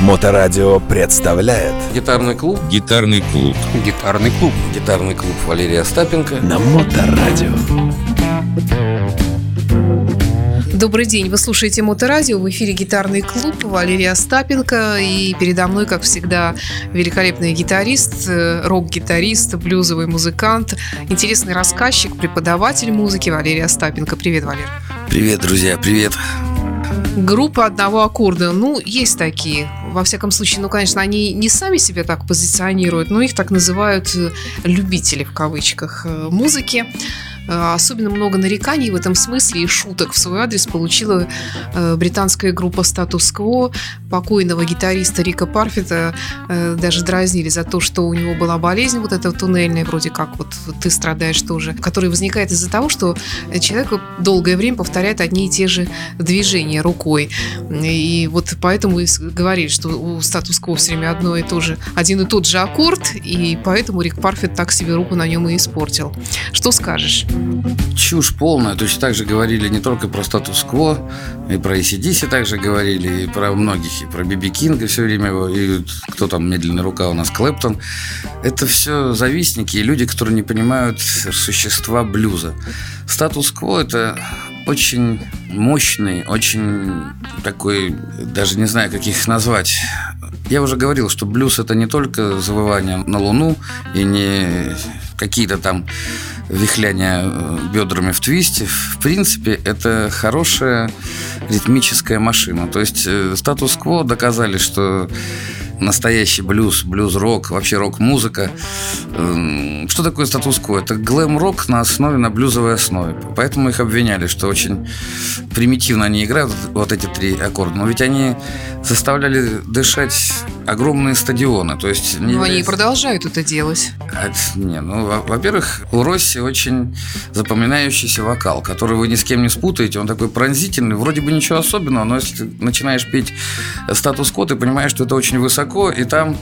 Моторадио представляет Гитарный клуб Гитарный клуб. Гитарный клуб Гитарный клуб Валерия Остапенко на Моторадио. Добрый день, вы слушаете Моторадио, в эфире гитарный клуб Валерия Остапенко и передо мной, как всегда, великолепный гитарист, э, рок-гитарист, блюзовый музыкант, интересный рассказчик, преподаватель музыки Валерия Остапенко. Привет, Валер. Привет, друзья, привет Группа одного аккорда, ну, есть такие. Во всяком случае, ну, конечно, они не сами себя так позиционируют, но их так называют э, любители, в кавычках, э, музыки. Э, особенно много нареканий в этом смысле и шуток в свой адрес получила э, британская группа Quo. Покойного гитариста Рика Парфита э, даже дразнили за то, что у него была болезнь вот эта туннельная, вроде как вот ты страдаешь тоже, которая возникает из-за того, что человек долгое время повторяет одни и те же движения рукой. И вот поэтому и говорили, что у Quo все время одно и то же, один и тот же аккорд, и поэтому Рик Парфит так себе руку на нем и испортил. Что скажешь? Чушь полная. Точно так же говорили не только про статус-кво, и про ACDC также говорили, и про многих, и про Биби Кинга все время, и кто там медленная рука у нас, Клэптон. Это все завистники и люди, которые не понимают существа блюза. Статус-кво – это очень мощный, очень такой, даже не знаю, как их назвать. Я уже говорил, что блюз – это не только завывание на Луну и не какие-то там вихляния э, бедрами в твисте. В принципе, это хорошая ритмическая машина. То есть э, статус-кво доказали, что настоящий блюз, блюз-рок, вообще рок-музыка. Эм, что такое статус-кво? Это глэм-рок на основе, на блюзовой основе. Поэтому их обвиняли, что очень примитивно они играют, вот эти три аккорда. Но ведь они заставляли дышать огромные стадионы. То есть Но является... они продолжают это делать. А, не, ну, во-первых, у Росси очень запоминающийся вокал, который вы ни с кем не спутаете. Он такой пронзительный, вроде бы ничего особенного, но если ты начинаешь петь статус-кво, ты понимаешь, что это очень высоко, и там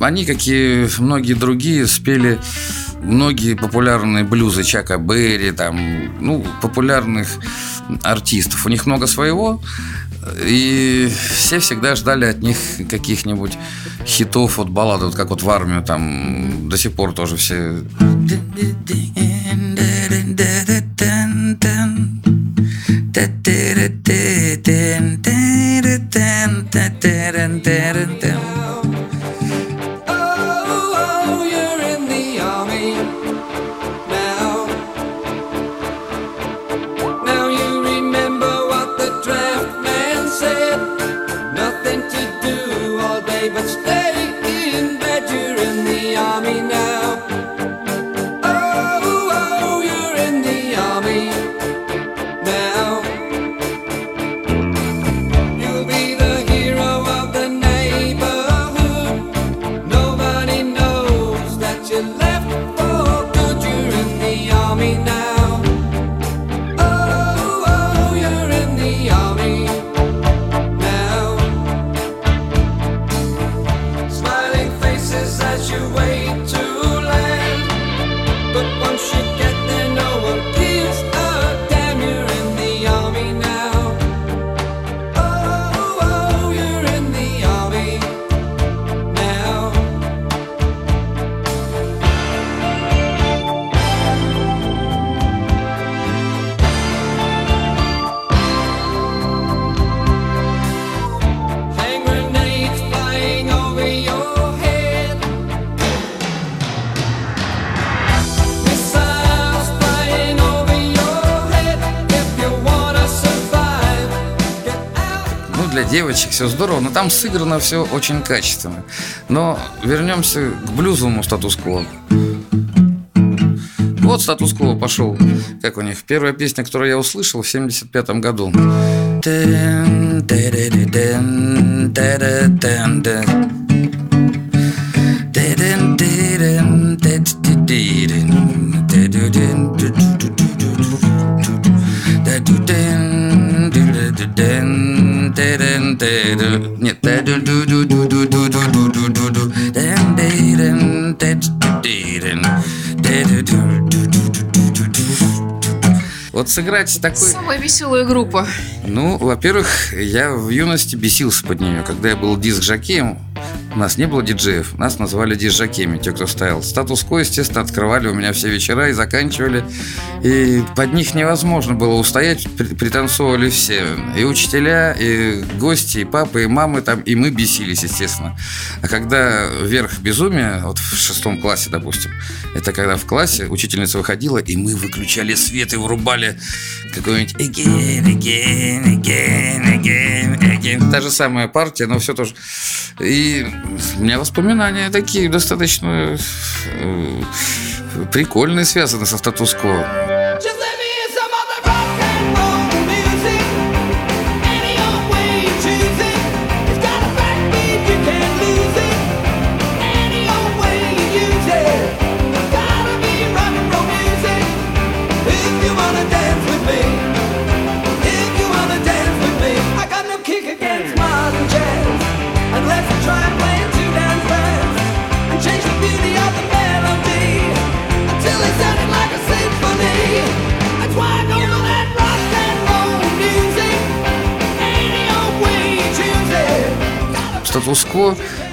они, как и многие другие, спели многие популярные блюзы Чака Берри, там, ну, популярных артистов. У них много своего, и все всегда ждали от них каких-нибудь хитов, вот баллад, вот как вот в армию там до сих пор тоже все... девочек, все здорово, но там сыграно все очень качественно. Но вернемся к блюзовому статус-кво. Вот статус-кво пошел. Как у них? Первая песня, которую я услышал в 75 году. Сыграть такой... Самая веселая группа. Ну, во-первых, я в юности бесился под нее. Когда я был диск-жокеем, у нас не было диджеев, нас называли диск-жокеями, те, кто стоял. Статус-ко, естественно, открывали у меня все вечера и заканчивали. И под них невозможно было устоять, при- пританцовывали все. И учителя, и гости, и папы, и мамы там, и мы бесились, естественно. А когда верх безумия, вот в шестом классе, допустим, это когда в классе учительница выходила, и мы выключали свет и врубали какой-нибудь again, again, again, again, again. Та же самая партия, но все тоже. И у меня воспоминания такие достаточно э, прикольные, связаны со статус-кво.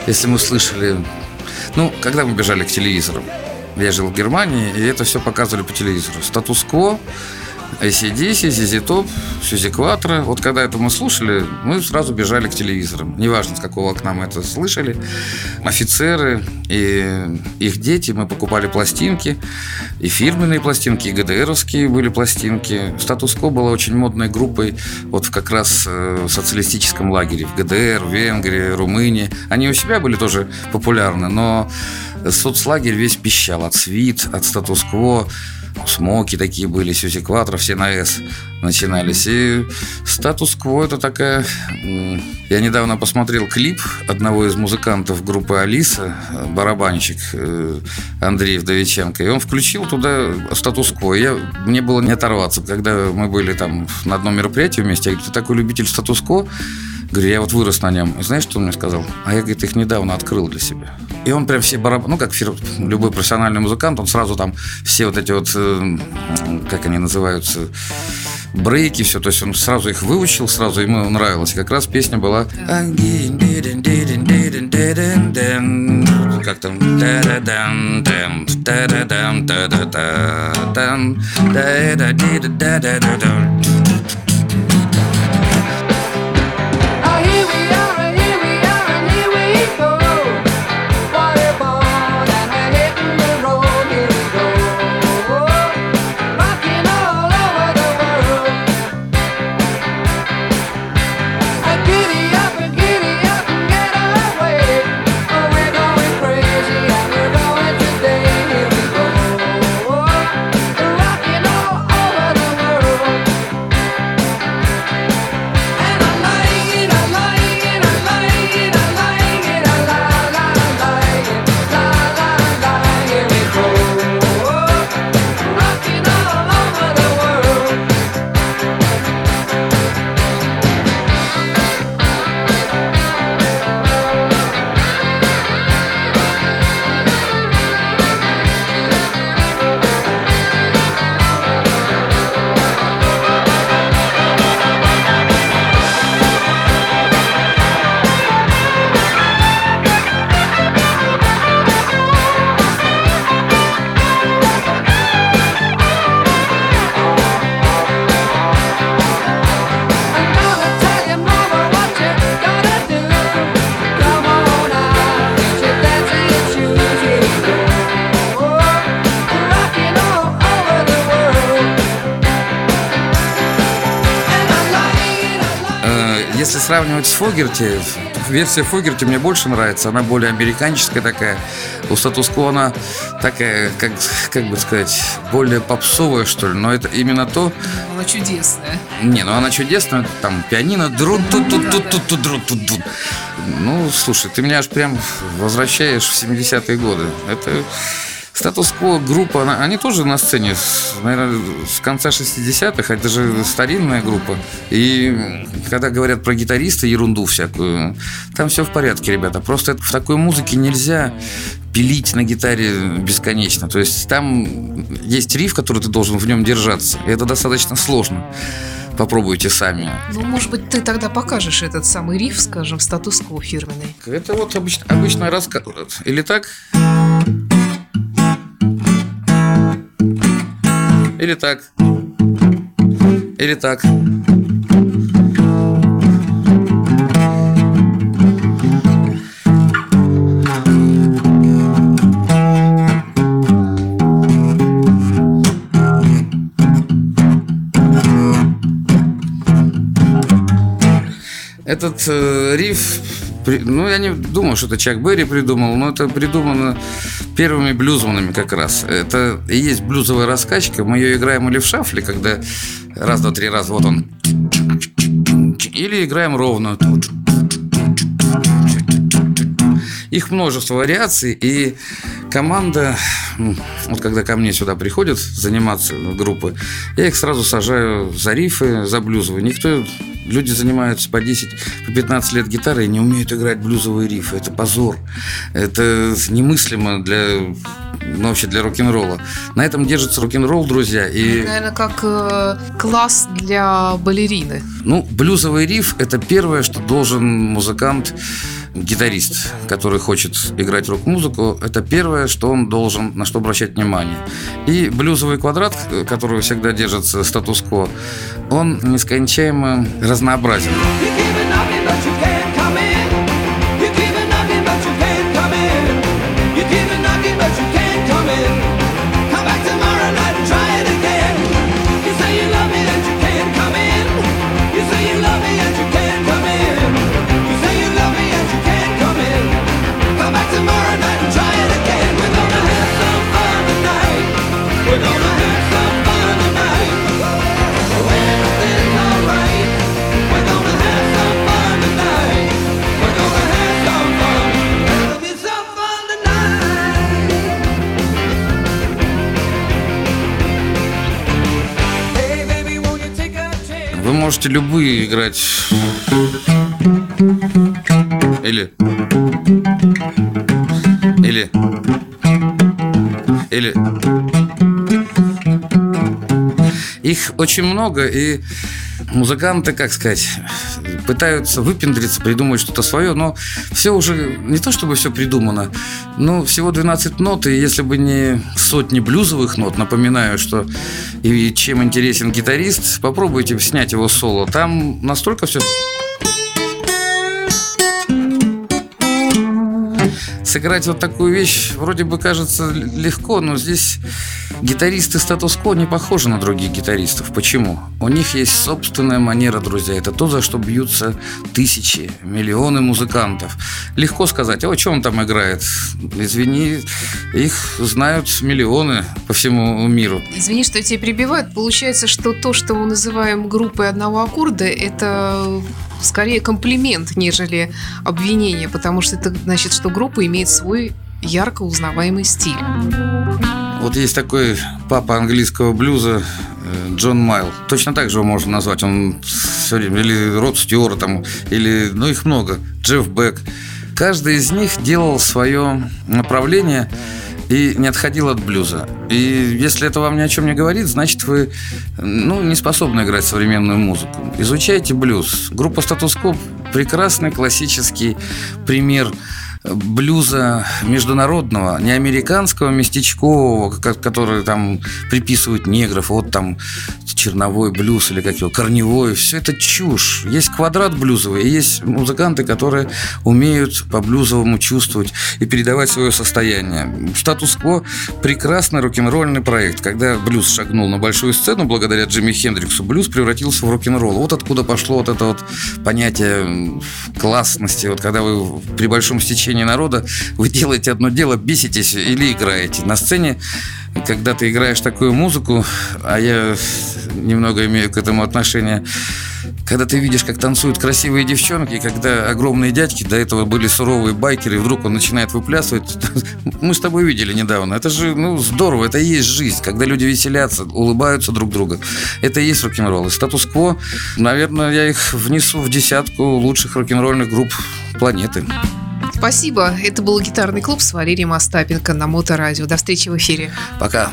Если мы слышали... Ну, когда мы бежали к телевизору. Я жил в Германии, и это все показывали по телевизору. Статус-кво, ACDC, ZZ Top, Сюзи Кватро. Вот когда это мы слушали, мы сразу бежали к телевизорам. Неважно, с какого окна мы это слышали. Офицеры и их дети, мы покупали пластинки. И фирменные пластинки, и ГДРовские были пластинки. Статус-кво была очень модной группой вот как раз э, в социалистическом лагере. В ГДР, в Венгрии, Румынии. Они у себя были тоже популярны, но соцлагерь весь пищал от свит, от статус-кво. Смоки такие были, Сюзи Кватро, все на «С» начинались. И статус-кво это такая... Я недавно посмотрел клип одного из музыкантов группы «Алиса», барабанщик э, Андрей Вдовиченко, и он включил туда статус-кво. Я, мне было не оторваться. Когда мы были там на одном мероприятии вместе, я говорю, ты такой любитель статус-кво? Говорю, я вот вырос на нем. И знаешь, что он мне сказал? А я, говорит, их недавно открыл для себя. И он прям все барабаны, ну, как любой профессиональный музыкант, он сразу там все вот эти вот, э, как они называются, брейки, все, то есть он сразу их выучил, сразу ему нравилось. И как раз песня была как там Если сравнивать с Фогерти, версия Фогерти мне больше нравится. Она более американческая такая. У статус-кво она такая, как, как бы сказать, более попсовая, что ли. Но это именно то... Она чудесная. Не, ну она чудесная. Там пианино. дру ту ту ту ту ту дру ту ту Ну, слушай, ты меня аж прям возвращаешь в 70-е годы. Это... Статус-кво группа, она- они тоже на сцене, с, наверное, с конца 60-х, это же старинная группа. И когда говорят про гитариста ерунду всякую, там все в порядке, ребята. Просто в такой музыке нельзя пилить на гитаре бесконечно. То есть там есть риф, который ты должен в нем держаться. И это достаточно сложно. Попробуйте сами. Ну, может быть, ты тогда покажешь этот самый риф, скажем, статус-кво фирменный. Это вот обычно, обычный рассказ. Или так? Или так? Или так? Этот э, риф, ну, я не думаю, что это Чак Берри придумал, но это придумано первыми блюзманами как раз. Это и есть блюзовая раскачка. Мы ее играем или в шафле, когда раз, два, три раза, вот он. Или играем ровно. Их множество вариаций, и команда, вот когда ко мне сюда приходят заниматься группы, я их сразу сажаю за рифы, за блюзовые. Никто, люди занимаются по 10, по 15 лет гитарой и не умеют играть блюзовые рифы. Это позор. Это немыслимо для, ну, вообще для рок-н-ролла. На этом держится рок-н-ролл, друзья, и... Наверное, как э, класс для балерины. Ну, блюзовый риф – это первое, что должен музыкант, гитарист, который хочет играть рок-музыку, это первое, что он должен, на что обращать внимание. И блюзовый квадрат, который всегда держится статус-кво, он нескончаемо разнообразен. Вы можете любые играть. Или... Или... Или... Их очень много, и музыканты, как сказать, пытаются выпендриться, придумать что-то свое, но все уже не то чтобы все придумано, но всего 12 нот, и если бы не сотни блюзовых нот, напоминаю, что и чем интересен гитарист, попробуйте снять его соло. Там настолько все сыграть вот такую вещь вроде бы кажется легко, но здесь гитаристы статус-кво не похожи на других гитаристов. Почему? У них есть собственная манера, друзья. Это то, за что бьются тысячи, миллионы музыкантов. Легко сказать, а о чем он там играет? Извини, их знают миллионы по всему миру. Извини, что тебя перебиваю. Получается, что то, что мы называем группой одного аккорда, это скорее комплимент, нежели обвинение, потому что это значит, что группа имеет свой ярко узнаваемый стиль. Вот есть такой папа английского блюза э, Джон Майл. Точно так же его можно назвать. Он все время, или Род Стюарт, там, или, ну, их много. Джефф Бек. Каждый из них делал свое направление и не отходил от блюза. И если это вам ни о чем не говорит, значит вы ну, не способны играть современную музыку. Изучайте блюз. Группа «Статус-Кво» – прекрасный классический пример блюза международного, не американского, местечкового, ко- который там приписывают негров, вот там черновой блюз или как его, корневой, все это чушь. Есть квадрат блюзовый, есть музыканты, которые умеют по блюзовому чувствовать и передавать свое состояние. Статус-кво – прекрасный рок-н-ролльный проект. Когда блюз шагнул на большую сцену, благодаря Джимми Хендриксу, блюз превратился в рок-н-ролл. Вот откуда пошло вот это вот понятие классности. Вот когда вы при большом стечении народа, вы делаете одно дело, беситесь или играете. На сцене когда ты играешь такую музыку, а я немного имею к этому отношение, когда ты видишь, как танцуют красивые девчонки, когда огромные дядьки, до этого были суровые байкеры, и вдруг он начинает выплясывать. Мы с тобой видели недавно. Это же, ну, здорово, это и есть жизнь. Когда люди веселятся, улыбаются друг другу. Это и есть рок-н-ролл. И статус-кво, наверное, я их внесу в десятку лучших рок-н-ролльных групп планеты. Спасибо. Это был гитарный клуб с Валерием Остапенко на Моторадио. До встречи в эфире. Пока.